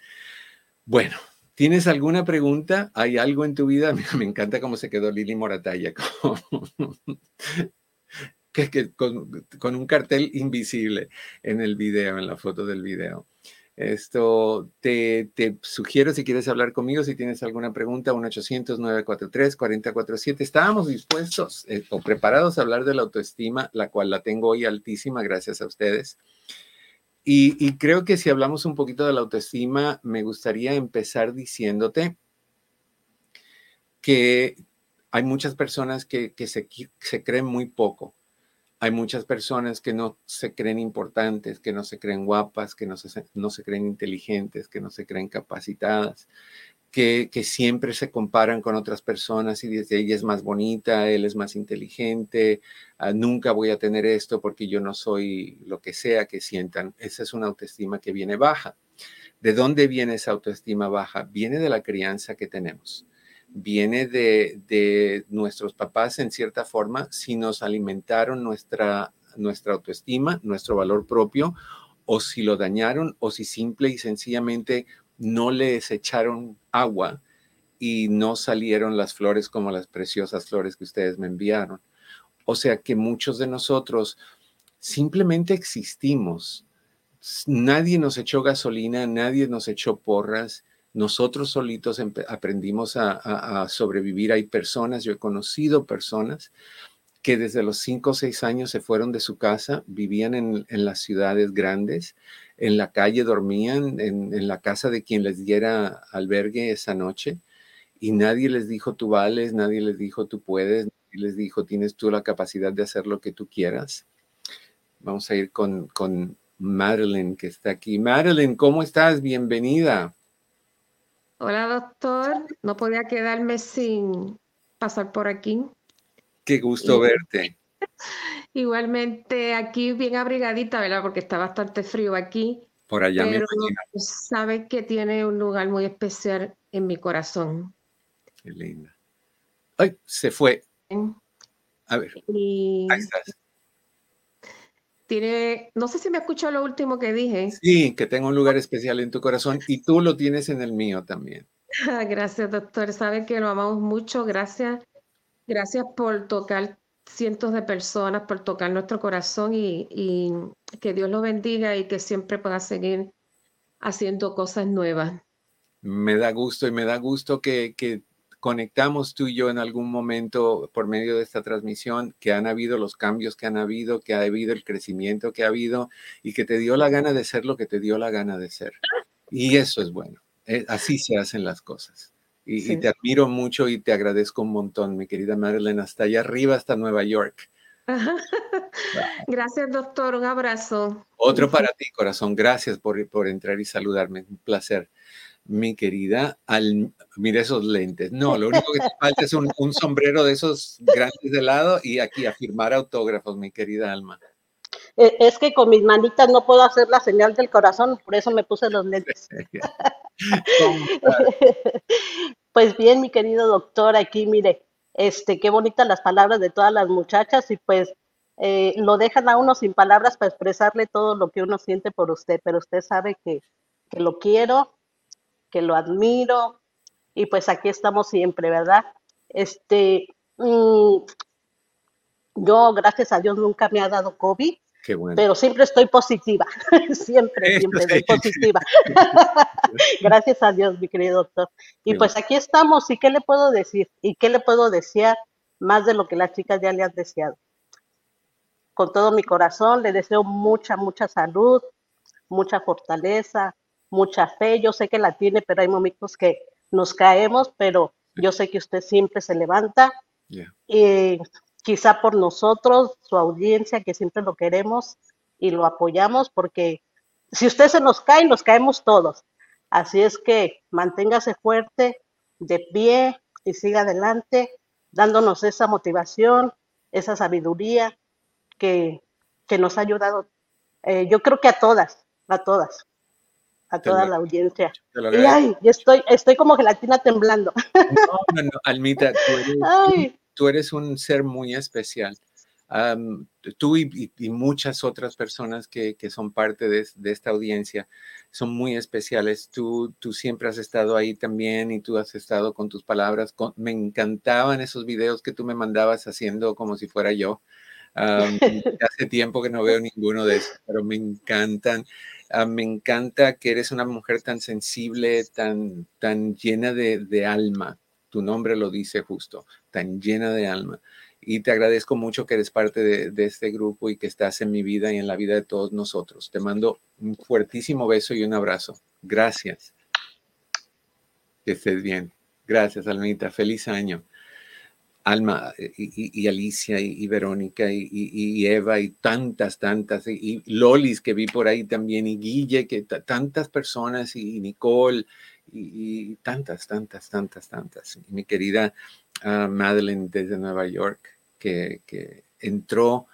Bueno, ¿tienes alguna pregunta? ¿Hay algo en tu vida? Me encanta cómo se quedó Lili Morataya. como- que, con, con un cartel invisible en el video, en la foto del video. Esto te, te sugiero si quieres hablar conmigo, si tienes alguna pregunta, 1-800-943-4047. Estábamos dispuestos eh, o preparados a hablar de la autoestima, la cual la tengo hoy altísima gracias a ustedes. Y, creo que si hablamos un poquito de la autoestima, me gustaría empezar diciéndote que hay muchas personas que, se, creen muy poco. Hay muchas personas que no se creen importantes, que no se creen guapas, que no se creen inteligentes, que no se creen capacitadas, que, siempre se comparan con otras personas y dicen, ella es más bonita, él es más inteligente, ah, nunca voy a tener esto porque yo no soy lo que sea que sientan. Esa es una autoestima que viene baja. ¿De dónde viene esa autoestima baja? Viene de la crianza que tenemos viene de, de nuestros papás en cierta forma, si nos alimentaron nuestra, nuestra autoestima, nuestro valor propio, o si lo dañaron, o si simple y sencillamente no les echaron agua y no salieron las flores como las preciosas flores que ustedes me enviaron. O sea que muchos de nosotros simplemente existimos. Nadie nos echó gasolina, nadie nos echó porras, nosotros solitos aprendimos a, a- a sobrevivir. Hay personas, yo he conocido personas que desde los cinco o seis años se fueron de su casa, vivían en, en las ciudades grandes, en la calle dormían, en, en la casa de quien les diera albergue esa noche, y nadie les dijo tú vales, nadie les dijo tú puedes, nadie les dijo tienes tú la capacidad de hacer lo que tú quieras. Vamos a ir con, con que está aquí. Madeline, ¿cómo estás? Bienvenida. Hola, doctor. No podía quedarme sin pasar por aquí. Qué gusto Y- verte. Igualmente aquí bien abrigadita, ¿verdad? Porque está bastante frío aquí, Por allá me pero imagino. sabe que tiene un lugar muy especial en mi corazón. Qué linda. Ay, se fue. A ver, Y ahí estás. tiene, no sé si me escuchó lo último que dije. Sí, que tengo un lugar especial en tu corazón y tú lo tienes en el mío también. Gracias, doctor. Sabe que lo amamos mucho. Gracias. Gracias por tocar cientos de personas, por tocar nuestro corazón y, que Dios lo bendiga y que siempre pueda seguir haciendo cosas nuevas. Me da gusto y me da gusto que, que conectamos tú y yo en algún momento por medio de esta transmisión, que han habido los cambios que han habido, que ha habido el crecimiento que ha habido y que te dio la gana de ser lo que te dio la gana de ser. Y eso es bueno. Eh, así se hacen las cosas. Y, te admiro mucho y te agradezco un montón, mi querida Marilyn, hasta allá arriba, hasta Nueva York. Gracias, doctor. Un abrazo. Otro para ti, corazón. Gracias por, por entrar y saludarme. Un placer. Mi querida, al, mira esos lentes. No, lo único que te falta es un, un sombrero de esos grandes de lado y aquí a firmar autógrafos, mi querida Alma. Eh, Es que con mis manitas no puedo hacer la señal del corazón, por eso me puse los lentes. Pues bien, mi querido doctor, aquí mire, este, qué bonitas las palabras de todas las muchachas y pues eh, lo dejan a uno sin palabras para expresarle todo lo que uno siente por usted, pero usted sabe que, que lo quiero, que lo admiro y pues aquí estamos siempre, ¿verdad? Este, mm, yo, gracias a Dios, nunca me ha dado COVID, Qué bueno. pero siempre estoy positiva, siempre, siempre estoy positiva. Gracias a Dios, mi querido doctor. Y Qué pues aquí estamos, ¿y qué le puedo decir? ¿Y qué le puedo desear más de lo que las chicas ya le han deseado? Con todo mi corazón le deseo mucha, mucha salud, mucha fortaleza, mucha fe. Yo sé que la tiene, pero hay momentos que nos caemos, pero yo sé que usted siempre se levanta Ya. y quizá por nosotros, su audiencia, que siempre lo queremos y lo apoyamos, porque si usted se nos cae, nos caemos todos. Así es que manténgase fuerte, de pie y siga adelante, dándonos esa motivación, esa sabiduría que, que nos ha ayudado, eh, yo creo que a todas, a todas, a toda lo- la audiencia. Y agradezco. ay, yo estoy, estoy como gelatina temblando. No, no, no, Almita, tú eres, Ay. Tú eres un ser muy especial. Am, tú y, y- muchas otras personas que, que son parte de, de esta audiencia son muy especiales. Tú, tú siempre has estado ahí también y tú has estado con tus palabras. con- me encantaban esos videos que tú me mandabas haciendo como si fuera yo. Am, hace tiempo que no veo ninguno de esos, pero me encantan. Ah, me encanta que eres una mujer tan sensible, tan, tan llena de, de alma. Tu nombre lo dice justo, tan llena de alma. Y te agradezco mucho que eres parte de, este grupo y que estás en mi vida y en la vida de todos nosotros. Te mando un fuertísimo beso y un abrazo. Gracias. Que estés bien. Gracias, Almita. Feliz año. Alma eh, y, Alicia y, Verónica y, Eva y tantas, tantas, y, Lolis que vi por ahí también, y Guille, que ta- tantas personas, y, Nicole, y, tantas, tantas, tantas, tantas. Mi querida ah, Madeline desde Nueva York, que, que entró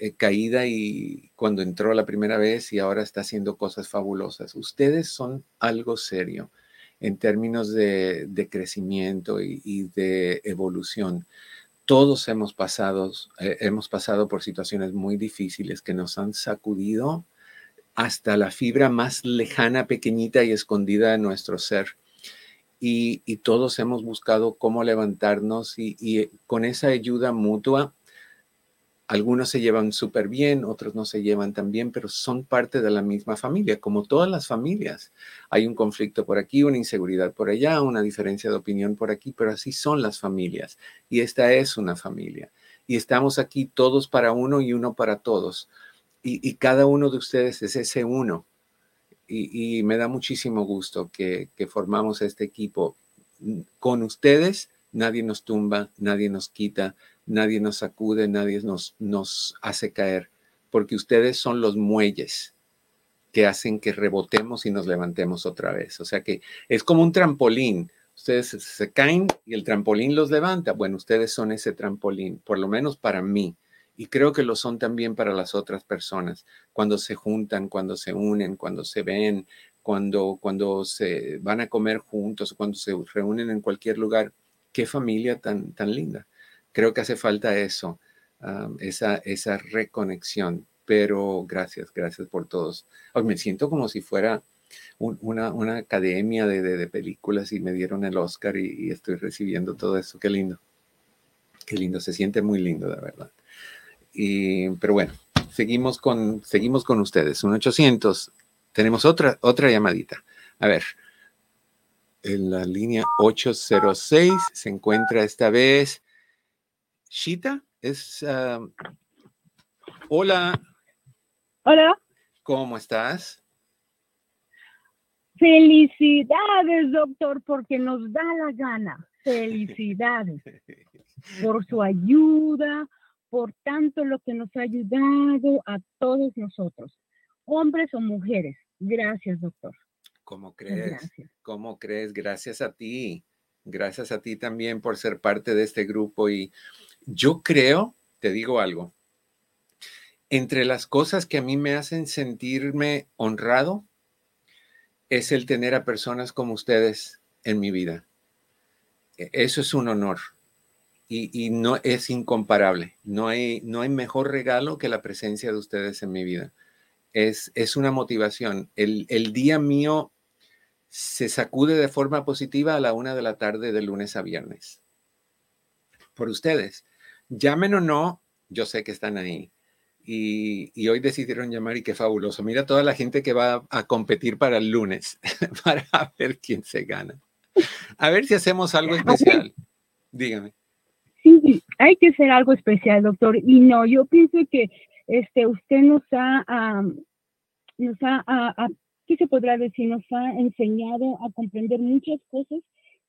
eh, caída y cuando entró la primera vez y ahora está haciendo cosas fabulosas. Ustedes son algo serio en términos de, de crecimiento y, y de evolución. Todos hemos pasado, eh, hemos pasado por situaciones muy difíciles que nos han sacudido hasta la fibra más lejana, pequeñita y escondida de nuestro ser. Y, todos hemos buscado cómo levantarnos y, y con esa ayuda mutua algunos se llevan súper bien, otros no se llevan tan bien, pero son parte de la misma familia, como todas las familias. Hay un conflicto por aquí, una inseguridad por allá, una diferencia de opinión por aquí, pero así son las familias. Y esta es una familia. Y estamos aquí todos para uno y uno para todos. Y, cada uno de ustedes es ese uno. Y, me da muchísimo gusto que, formamos este equipo. Con ustedes nadie nos tumba, nadie nos quita, nadie nos sacude, nadie nos, nos hace caer, porque ustedes son los muelles que hacen que rebotemos y nos levantemos otra vez. O sea que es como un trampolín. Ustedes se caen y el trampolín los levanta. Bueno, ustedes son ese trampolín, por lo menos para mí. Y creo que lo son también para las otras personas, cuando se juntan, cuando se unen, cuando se ven, cuando, cuando se van a comer juntos, cuando se reúnen en cualquier lugar. Qué familia tan, tan linda creo que hace falta eso, esa, esa reconexión. Pero gracias, gracias por todos. Ay, me siento como si fuera un, una, una, academia de, de, de, películas y me dieron el Oscar y, y, estoy recibiendo todo eso. Qué lindo. Qué lindo, se siente muy lindo, de verdad. Y, pero bueno, seguimos con, seguimos con ustedes. Un 800. Tenemos otra, otra llamadita. A ver. En la línea 806 se encuentra esta vez Shita es. Uh, hola. Hola. ¿Cómo estás? Felicidades, doctor, porque nos da la gana. Felicidades por su ayuda, por tanto lo que nos ha ayudado a todos nosotros, hombres o mujeres. Gracias, doctor. ¿Cómo crees? ¿Cómo crees? Gracias a ti. Gracias a ti también por ser parte de este grupo. Y yo creo, te digo algo, entre las cosas que a mí me hacen sentirme honrado es el tener a personas como ustedes en mi vida. E, eso es un honor y, no es incomparable. No hay, no hay mejor regalo que la presencia de ustedes en mi vida. Es, es una motivación. El, el día mío se sacude de forma positiva a la una de la tarde de lunes a viernes. Por ustedes. Llamen o no, yo sé que están ahí. Y, y, hoy decidieron llamar y qué fabuloso. Mira toda la gente que va a competir para el lunes, para ver quién se gana. A ver si hacemos algo especial. Dígame. Sí, hay que hacer algo especial, doctor. Y no, yo pienso que este, usted nos ha, nos ha, ¿qué se podrá decir? Nos ha enseñado a comprender muchas cosas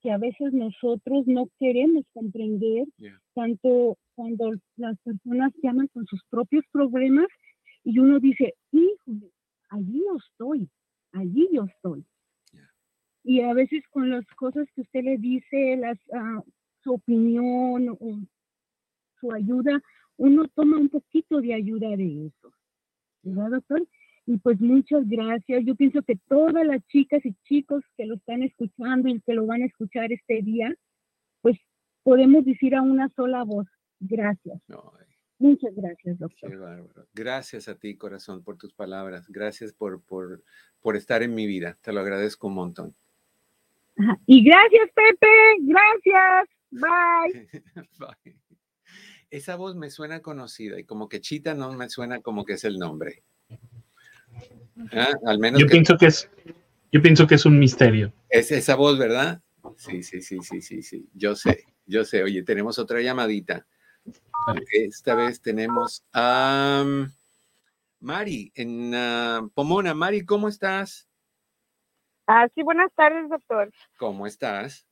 que a veces nosotros no queremos comprender, tanto cuando las personas llaman con sus propios problemas y uno dice, híjole, allí yo estoy, allí yo estoy. Y a veces con las cosas que usted le dice, las, uh, su opinión o su ayuda, uno toma un poquito de ayuda de eso. ¿Verdad, doctor? Y pues muchas gracias. Yo pienso que todas las chicas y chicos que lo están escuchando y que lo van a escuchar este día, pues podemos decir a una sola voz, gracias. Muchas gracias, doctor. Gracias a ti, corazón, por tus palabras. Gracias por, por, por estar en mi vida. Te lo agradezco un montón. Y gracias, Pepe. Gracias. Bye. Bye. Esa voz me suena conocida y como que Chita no me suena como que es el nombre. Ah, al menos yo pienso que es yo pienso que es un misterio. Es esa voz, ¿verdad? Sí, sí, sí, sí, sí, sí. Yo sé, yo sé. Oye, tenemos otra llamadita. Esta vez tenemos a Mari en ah, Pomona. Mari, ¿cómo estás? Ah, sí, buenas tardes, doctor. ¿Cómo estás?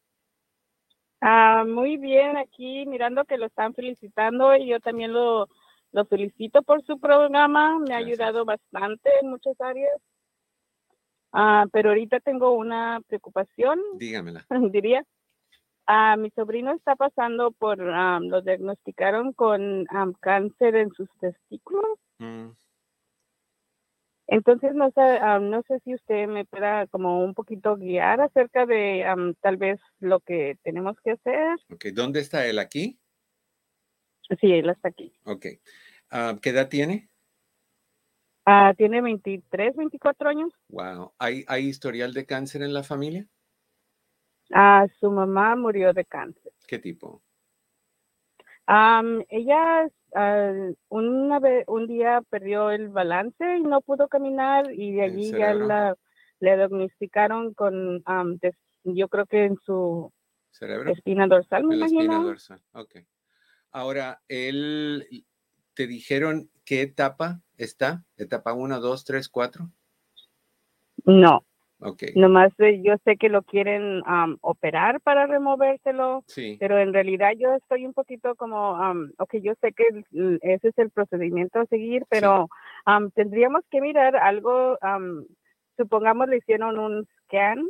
Ah, muy bien, aquí mirando que lo están felicitando y yo también lo, lo felicito por su programa, me ha ayudado bastante en muchas áreas. Ah, pero ahorita tengo una preocupación. Dígamela. Diría. Ah, mi sobrino está pasando por, ah, lo diagnosticaron con cáncer en sus testículos. Mm. Entonces, no sé, no sé si usted me pueda como un poquito guiar acerca de tal vez lo que tenemos que hacer. Ok, ¿dónde está él? ¿Aquí? Sí, él está aquí. Ok. ¿Qué edad tiene? Ah, tiene 23, 24 años. Wow. ¿Hay, ¿Hay historial de cáncer en la familia? Ah, su mamá murió de cáncer. ¿Qué tipo? ella una vez, un día perdió el balance y no pudo caminar y de allí ya la, le diagnosticaron con, yo creo que en su ¿Cerebro? espina dorsal, me imagino. Espina dorsal, ok. Ahora, él, ¿te dijeron qué etapa está? ¿Etapa 1, 2, 3, 4? No. Ok. Nomás eh, yo sé que lo quieren operar para removérselo, sí. pero en realidad yo estoy un poquito como, ok, yo sé que ese es el procedimiento a seguir, pero tendríamos que mirar algo, supongamos le hicieron un scan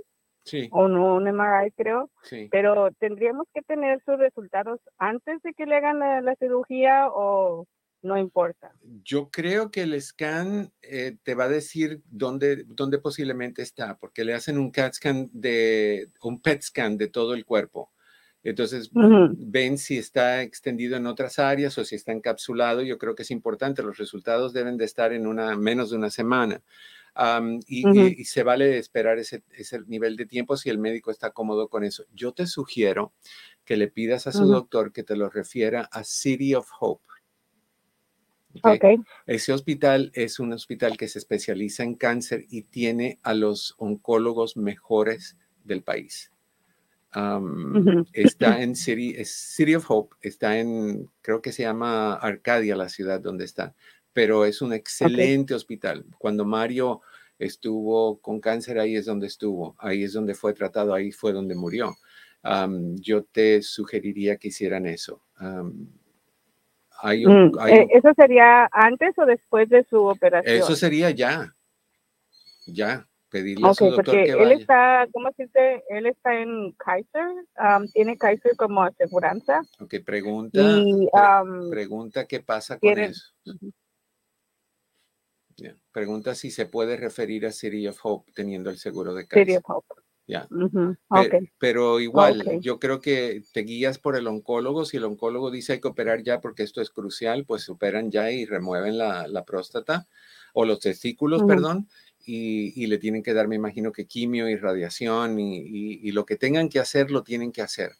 sí. o un MRI creo, sí. pero tendríamos que tener sus resultados antes de que le hagan la cirugía o no importa. Yo creo que el scan eh, te va a decir dónde, dónde posiblemente está, porque le hacen un CAT scan de, un PET scan de todo el cuerpo. Entonces, ven si está extendido en otras áreas o si está encapsulado. Yo creo que es importante. Los resultados deben de estar en una, menos de una semana. y, se vale esperar ese, ese, nivel de tiempo si el médico está cómodo con eso. Yo te sugiero que le pidas a su doctor que te lo refiera a City of Hope. Okay. Ese hospital es un hospital que se especializa en cáncer y tiene a los oncólogos mejores del país. Está en City, City of Hope, está en, creo que se llama Arcadia, la ciudad donde está, pero es un excelente hospital. Cuando Mario estuvo con cáncer, ahí es donde estuvo, ahí es donde fue tratado, ahí fue donde murió. Am, yo te sugeriría que hicieran eso. Am, hay un- Mm, hay eh, un- ¿Eso sería antes o después de su operación? eso sería ya, ya, pedirle a su doctor porque que él está, ¿cómo se dice? Él está en Kaiser, um, tiene Kaiser como aseguranza Ok, pregunta, y pre- pregunta qué pasa con eso. Pregunta si se puede referir a City of Hope teniendo el seguro de City Kaiser. of Hope. Ya. Pero igual, yo creo que te guías por el oncólogo. Si el oncólogo dice hay que operar ya porque esto es crucial, pues operan ya y remueven la, la próstata o los testículos, perdón, y, y le tienen que dar, me imagino que quimio y radiación y, y- y lo que tengan que hacer, lo tienen que hacer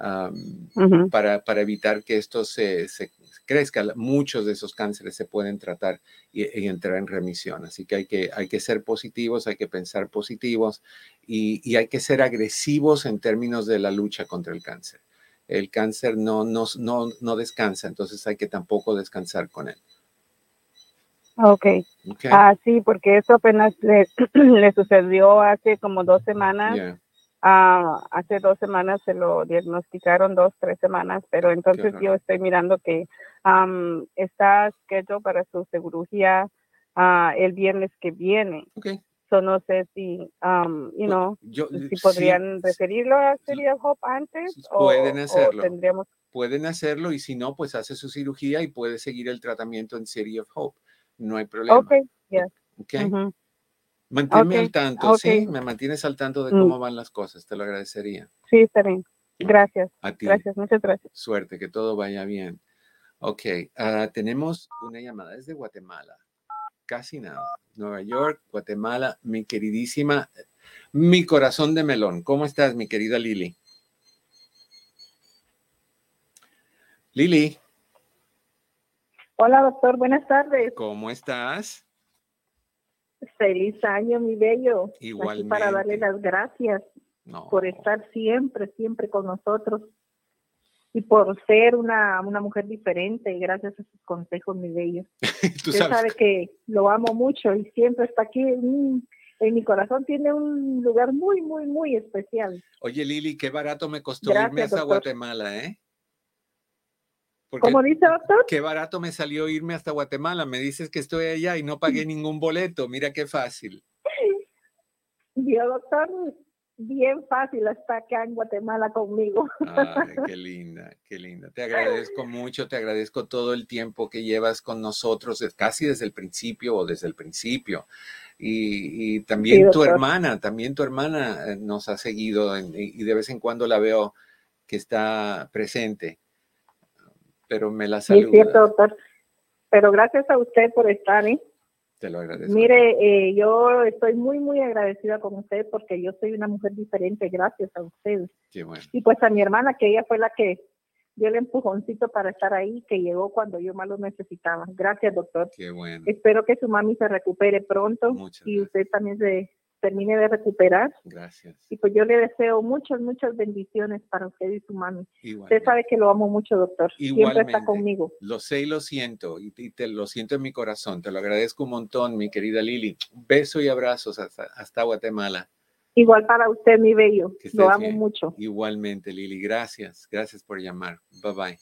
am, Ujú. para, para evitar que esto se, se crezca. Muchos de esos cánceres se pueden tratar y, y entrar en remisión. Así que hay, que hay que ser positivos, hay que pensar positivos y, y hay que ser agresivos en términos de la lucha contra el cáncer. El cáncer no, no, no, no descansa, entonces hay que tampoco descansar con él. Ok. Ok. Ah, sí, porque eso apenas le, le sucedió hace como dos semanas. Yeah. Ah, hace dos semanas se lo diagnosticaron, dos, tres semanas, pero entonces yo estoy mirando que am, está schedule para su cirugía ah, el viernes que viene. Okay. So no sé si, um, you know, yo- si sí, podrían referirlo a City of Hope antes o, Pueden o hacerlo. tendríamos Pueden hacerlo y si no, pues hace su cirugía y puede seguir el tratamiento en City of Hope. No hay problema. Okay, yes. Ok. Ujú. Manténme al tanto. ¿sí? Me mantienes al tanto de Mm. cómo van las cosas, te lo agradecería. Sí, está bien. Gracias. A ti. Gracias, muchas gracias. Suerte, que todo vaya bien. Ok, ah, tenemos una llamada desde Guatemala. Casi nada. Nueva York, Guatemala, mi queridísima, mi corazón de melón. ¿Cómo estás, mi querida Lili? Lili, Hola, doctor. Buenas tardes. ¿cómo estás? Feliz año, mi bello. Aquí Igualmente. para darle las gracias No. por estar siempre, siempre con nosotros y por ser una, una mujer diferente. Y gracias a sus consejos, mi bello. Tú sabes. sabe que lo amo mucho y siempre está aquí. En mi corazón tiene un lugar muy, muy, muy especial. Oye, Lili, qué barato me costó Gracias, irme hasta doctor. Guatemala, ¿eh? Porque ¿Cómo dice, doctor? Qué barato me salió irme hasta Guatemala. Me dices que estoy allá y no pagué ningún boleto. Mira qué fácil. Vio, doctor, bien fácil está acá en Guatemala conmigo. Ay, qué linda, qué linda. Te agradezco mucho, te agradezco todo el tiempo que llevas con nosotros, casi desde el principio o desde el principio. Y, y también Sí, tu hermana, también tu hermana eh, nos ha seguido en- y de vez en cuando la veo que está presente, pero me la Sí, es saluda. cierto, doctor. Pero gracias a usted por estar, ¿eh? Te lo agradezco. Mire, eh, yo estoy muy, muy agradecida con usted porque yo soy una mujer diferente gracias a usted. Qué bueno. Y pues a mi hermana, que ella fue la que dio el empujoncito para estar ahí, que llegó cuando yo más lo necesitaba. Gracias, doctor. Qué bueno. Espero que su mami se recupere pronto y usted también se termine de recuperar. Gracias. Y pues yo le deseo muchas, muchas bendiciones para usted y su mami. Igual. Usted sabe que lo amo mucho, doctor. Siempre está Igualmente. conmigo. Lo sé y lo siento, y, te lo siento en mi corazón. Te lo agradezco un montón, mi querida Lili. Beso y abrazos hasta, hasta Guatemala. Igual para usted, mi bello. Lo amo bien. mucho. Igualmente, Lili. Gracias. Gracias por llamar. Bye bye.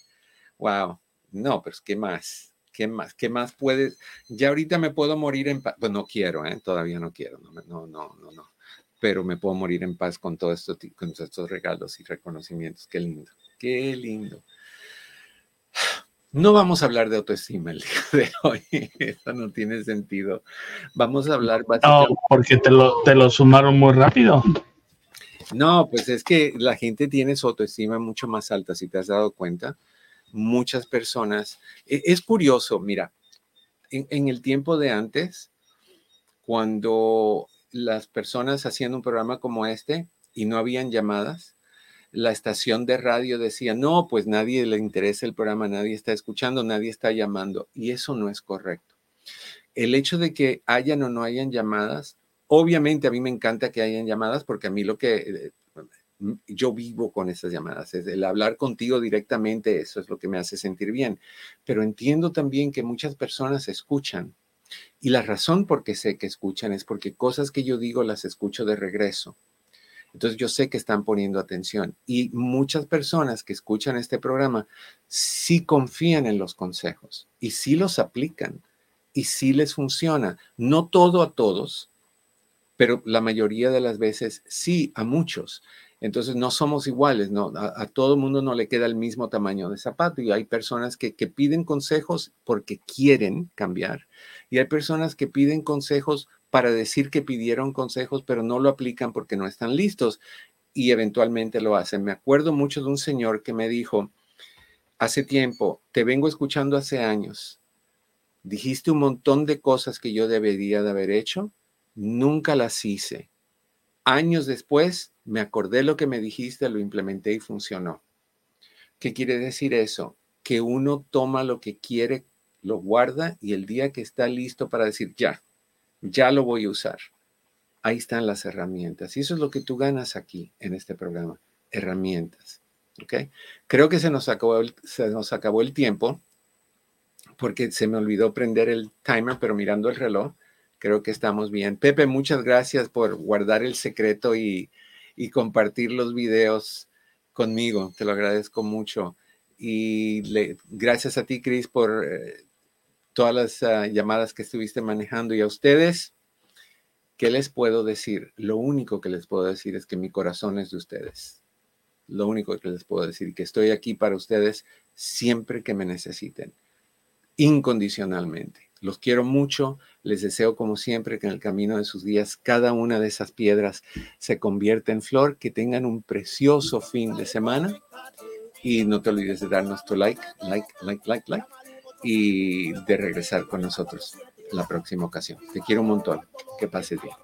Wow. No, pero ¿qué más? ¿Qué más? ¿Qué más puedes? Ya ahorita me puedo morir en paz. Pues no quiero, ¿eh? Todavía no quiero. No, no, no, no, no. Pero me puedo morir en paz con todos estos, con estos regalos y reconocimientos. Qué lindo. Qué lindo. No vamos a hablar de autoestima el día de hoy. Eso no tiene sentido. Vamos a hablar No, básicamente. porque te lo, te lo sumaron muy rápido. No, pues es que la gente tiene su autoestima mucho más alta, si te has dado cuenta. Muchas personas. e- Es curioso, mira, en, el tiempo de antes, cuando las personas hacían un programa como este y no habían llamadas, la estación de radio decía, no, pues nadie le interesa el programa, nadie está escuchando, nadie está llamando. Y eso no es correcto. El hecho de que hayan o no hayan llamadas, obviamente a mí me encanta que hayan llamadas porque a mí lo que eh, yo vivo con esas llamadas, es el hablar contigo directamente, eso es lo que me hace sentir bien. Pero entiendo también que muchas personas escuchan Y la razón por qué sé que escuchan es porque cosas que yo digo las escucho de regreso. Entonces yo sé que están poniendo atención. Y muchas personas que escuchan este programa sí confían en los consejos y sí los aplican y sí les funciona. No todo a todos, pero la mayoría de las veces sí a muchos. Entonces no somos iguales, ¿no? A, todo mundo no le queda el mismo tamaño de zapato y hay personas que, que piden consejos porque quieren cambiar y hay personas que piden consejos para decir que pidieron consejos pero no lo aplican porque no están listos y eventualmente lo hacen. Me acuerdo mucho de un señor que me dijo hace tiempo, te vengo escuchando hace años, dijiste un montón de cosas que yo debería de haber hecho, nunca las hice. Años después me acordé lo que me dijiste, lo implementé y funcionó. ¿Qué quiere decir eso? Que uno toma lo que quiere, lo guarda y el día que está listo para decir, ya, ya lo voy a usar. Ahí están las herramientas. Y eso es lo que tú ganas aquí en este programa, herramientas. ¿Ok? Creo que se nos acabó el, se nos acabó el tiempo porque se me olvidó prender el timer, pero mirando el reloj, creo que estamos bien. Pepe, muchas gracias por guardar el secreto y, y compartir los videos conmigo. Te lo agradezco mucho. Y gracias a ti, Cris, por eh, todas las ah, llamadas que estuviste manejando. Y a ustedes, ¿qué les puedo decir? Lo único que les puedo decir es que mi corazón es de ustedes. Lo único que les puedo decir, que estoy aquí para ustedes siempre que me necesiten, incondicionalmente. Los quiero mucho, les deseo como siempre que en el camino de sus días cada una de esas piedras se convierta en flor, que tengan un precioso fin de semana y no te olvides de darnos tu like, like, like, like, like y de regresar con nosotros la próxima ocasión. Te quiero un montón. Que pases bien.